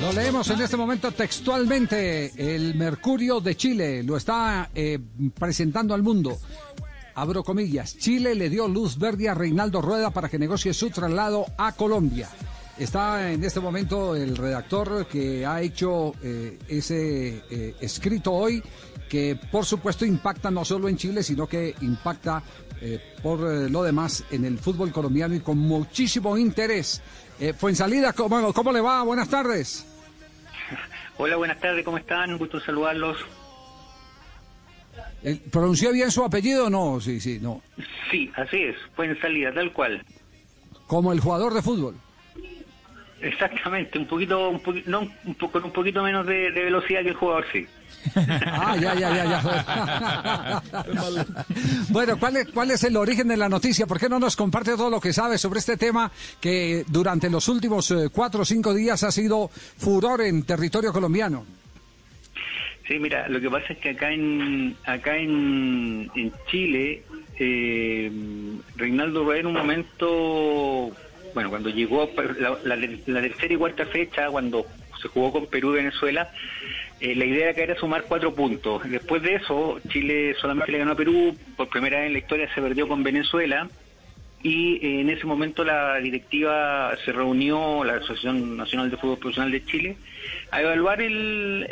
Lo leemos en este momento textualmente. El Mercurio de Chile lo está eh, presentando al mundo. Abro comillas. Chile le dio luz verde a Reinaldo Rueda para que negocie su traslado a Colombia. Está en este momento el redactor que ha hecho eh, ese eh, escrito hoy, que por supuesto impacta no solo en Chile, sino que impacta por lo demás en el fútbol colombiano y con muchísimo interés. Eh, Fuensalida, ¿cómo, ¿cómo le va? Buenas tardes. Hola, buenas tardes, ¿cómo están? Un gusto saludarlos. Eh, ¿Pronunció bien su apellido o no? Sí, sí, no. Sí, así es, fue en salida, tal cual. Como el jugador de fútbol. Exactamente, un poquito, un poquito, no, un po- con un poquito menos de, de velocidad que el jugador, sí. Ah, ya, ya, ya, ya. bueno, ¿cuál es, ¿cuál es el origen de la noticia? ¿Por qué no nos comparte todo lo que sabe sobre este tema que durante los últimos eh, cuatro o cinco días ha sido furor en territorio colombiano? Sí, mira, lo que pasa es que acá en acá en, en Chile, eh, Reinaldo Rueda en un momento, bueno, cuando llegó la, tercera y cuarta fecha, cuando se jugó con Perú y Venezuela, eh, la idea era sumar cuatro puntos. Después de eso, Chile solamente le ganó a Perú, por primera vez en la historia se perdió con Venezuela, y eh, en ese momento la directiva se reunió, la Asociación Nacional de Fútbol Profesional de Chile, a evaluar el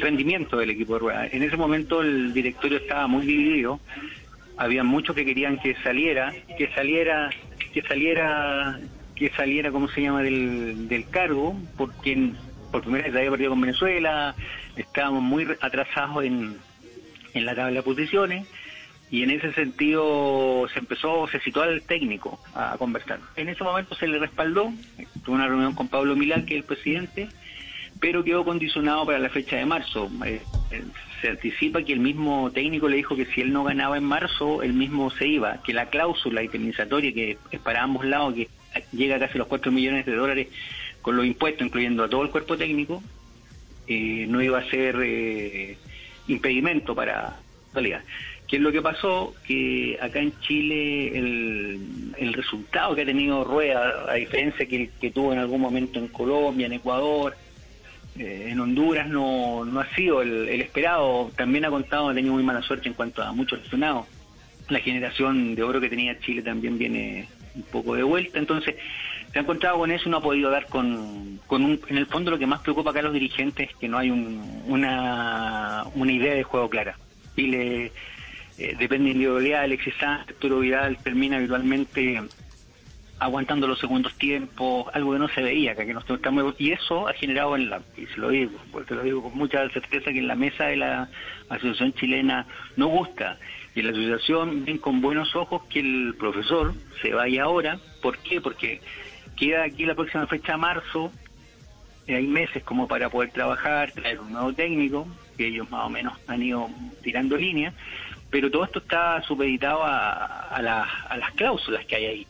rendimiento del equipo de Rueda. En ese momento el directorio estaba muy dividido, había muchos que querían que saliera, que saliera, que saliera, que saliera, ¿cómo se llama?, del, del cargo, porque por primera vez había perdido con Venezuela, estábamos muy atrasados en, en la tabla de posiciones y en ese sentido se empezó, se citó al técnico a conversar. En ese momento se le respaldó, tuvo una reunión con Pablo Milán, que es el presidente, pero quedó condicionado para la fecha de marzo. Eh, se anticipa que el mismo técnico le dijo que si él no ganaba en marzo, él mismo se iba, que la cláusula indemnizatoria que es para ambos lados, que llega a casi los 4 millones de dólares con los impuestos, incluyendo a todo el cuerpo técnico, eh, no iba a ser eh, impedimento para salida. ¿Qué es lo que pasó? Que acá en Chile el, el resultado que ha tenido Rueda, a diferencia que que tuvo en algún momento en Colombia, en Ecuador, eh, en Honduras, no, no ha sido el, el esperado. También ha contado, ha tenido muy mala suerte en cuanto a muchos lesionados. La generación de oro que tenía Chile también viene un poco de vuelta. Entonces, se ha encontrado con eso y no ha podido dar con, con un, en el fondo lo que más preocupa acá a los dirigentes es que no hay un- una, una idea de juego clara. Chile eh, depende de individualidad, Alexis Sánchez, Arturo Vidal termina habitualmente aguantando los segundos tiempos, algo que no se veía que nos estamos, y eso ha generado en la, y se lo digo, porque lo digo con mucha certeza que en la mesa de la asociación chilena no gusta, y la asociación ven con buenos ojos que el profesor se vaya ahora, ¿por qué? Porque queda aquí la próxima fecha marzo, eh, hay meses como para poder trabajar, traer un nuevo técnico, que ellos más o menos han ido tirando líneas, pero todo esto está supeditado a las cláusulas que hay ahí.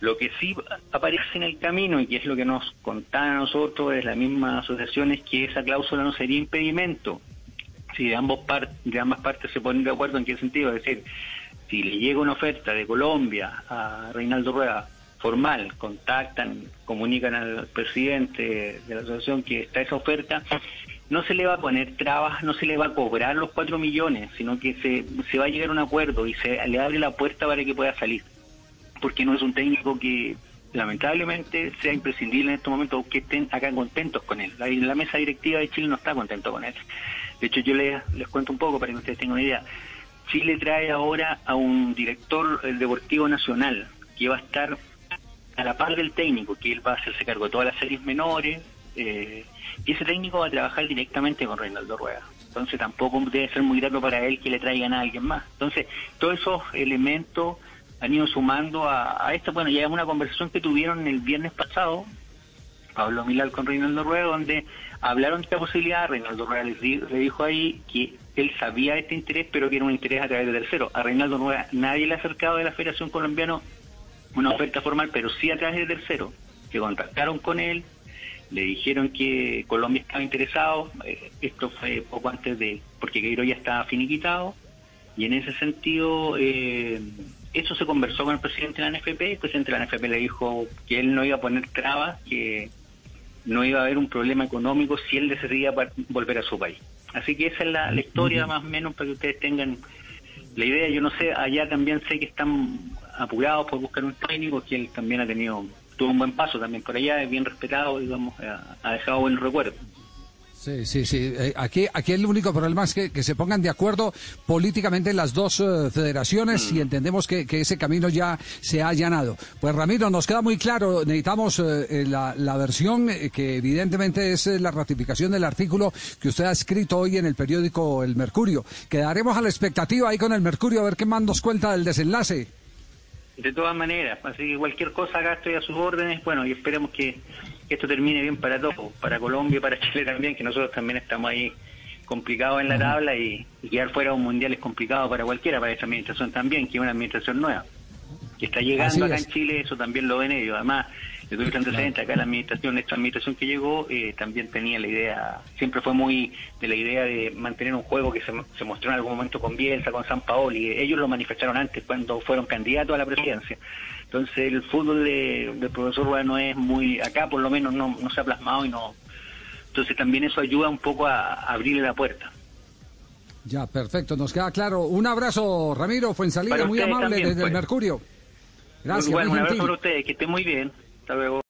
Lo que sí aparece en el camino y que es lo que nos contaban a nosotros la misma asociación es que esa cláusula no sería impedimento. Si de, ambos de ambas partes se ponen de acuerdo en qué sentido, es decir, si le llega una oferta de Colombia a Reinaldo Rueda formal, contactan, comunican al presidente de la asociación que está esa oferta, no se le va a poner trabas, no se le va a cobrar los cuatro millones, sino que se, se va a llegar a un acuerdo y se le abre la puerta para que pueda salir. Porque no es un técnico que lamentablemente sea imprescindible en estos momentos que estén acá contentos con él. La, mesa directiva de Chile no está contento con él. De hecho, yo les, les cuento un poco para que ustedes tengan una idea. Chile trae ahora a un director eh, deportivo nacional que va a estar a la par del técnico, que él va a hacerse cargo de todas las series menores, eh, y ese técnico va a trabajar directamente con Reinaldo Rueda. Entonces tampoco debe ser muy grato para él que le traigan a alguien más. Entonces, todos esos elementos han ido sumando a, a esta, bueno, ya una conversación que tuvieron el viernes pasado, Pablo Milal con Reinaldo Rueda, donde hablaron de esta posibilidad. Reinaldo Rueda le, dijo ahí que él sabía este interés, pero que era un interés a través de tercero. A Reinaldo Rueda nadie le ha acercado de la Federación Colombiana una oferta formal, pero sí a través de tercero, que contactaron con él, le dijeron que Colombia estaba interesado, eh, esto fue poco antes de, porque Queiroz ya estaba finiquitado, y en ese sentido, eh, eso se conversó con el presidente de la NFP, el presidente de la NFP le dijo que él no iba a poner trabas, que no iba a haber un problema económico si él decidía volver a su país. Así que esa es la, la historia más o menos para que ustedes tengan la idea. Yo no sé, allá también sé que están apurados por buscar un técnico, que él también ha tenido, tuvo un buen paso también por allá, es bien respetado, digamos, ha, ha dejado buen recuerdo. Sí, sí, sí. Eh, aquí, aquí el único problema es que, que se pongan de acuerdo políticamente las dos eh, federaciones y entendemos que, que ese camino ya se ha allanado. Pues Ramiro, nos queda muy claro, necesitamos eh, la, la versión que evidentemente es la ratificación del artículo que usted ha escrito hoy en el periódico El Mercurio. Quedaremos a la expectativa ahí con el Mercurio a ver qué más nos cuenta del desenlace. De todas maneras, así que cualquier cosa acá estoy a sus órdenes, bueno, y esperemos que, que esto termine bien para todos, para Colombia y para Chile también, que nosotros también estamos ahí complicados en la tabla y, y quedar fuera de un mundial es complicado para cualquiera, para esta administración también, que es una administración nueva, que está Así llegando acá es. en Chile, eso también lo ven ellos, además, le doy antecedente, acá la administración, esta administración que llegó, eh, también tenía la idea, siempre fue muy de la idea de mantener un juego que se, se mostró en algún momento con Bielsa, con San Paoli, ellos lo manifestaron antes cuando fueron candidatos a la presidencia. Entonces el fútbol de- del profesor Rueda no es muy, acá por lo menos no, no se ha plasmado y no, entonces también eso ayuda un poco a, a abrirle la puerta. Ya, perfecto, nos queda claro. Un abrazo, Ramiro Fuensalida, Para muy ustedes amable también, desde el pues. Mercurio. Gracias, bueno, muy un abrazo para ustedes, que estén muy bien. Hasta luego.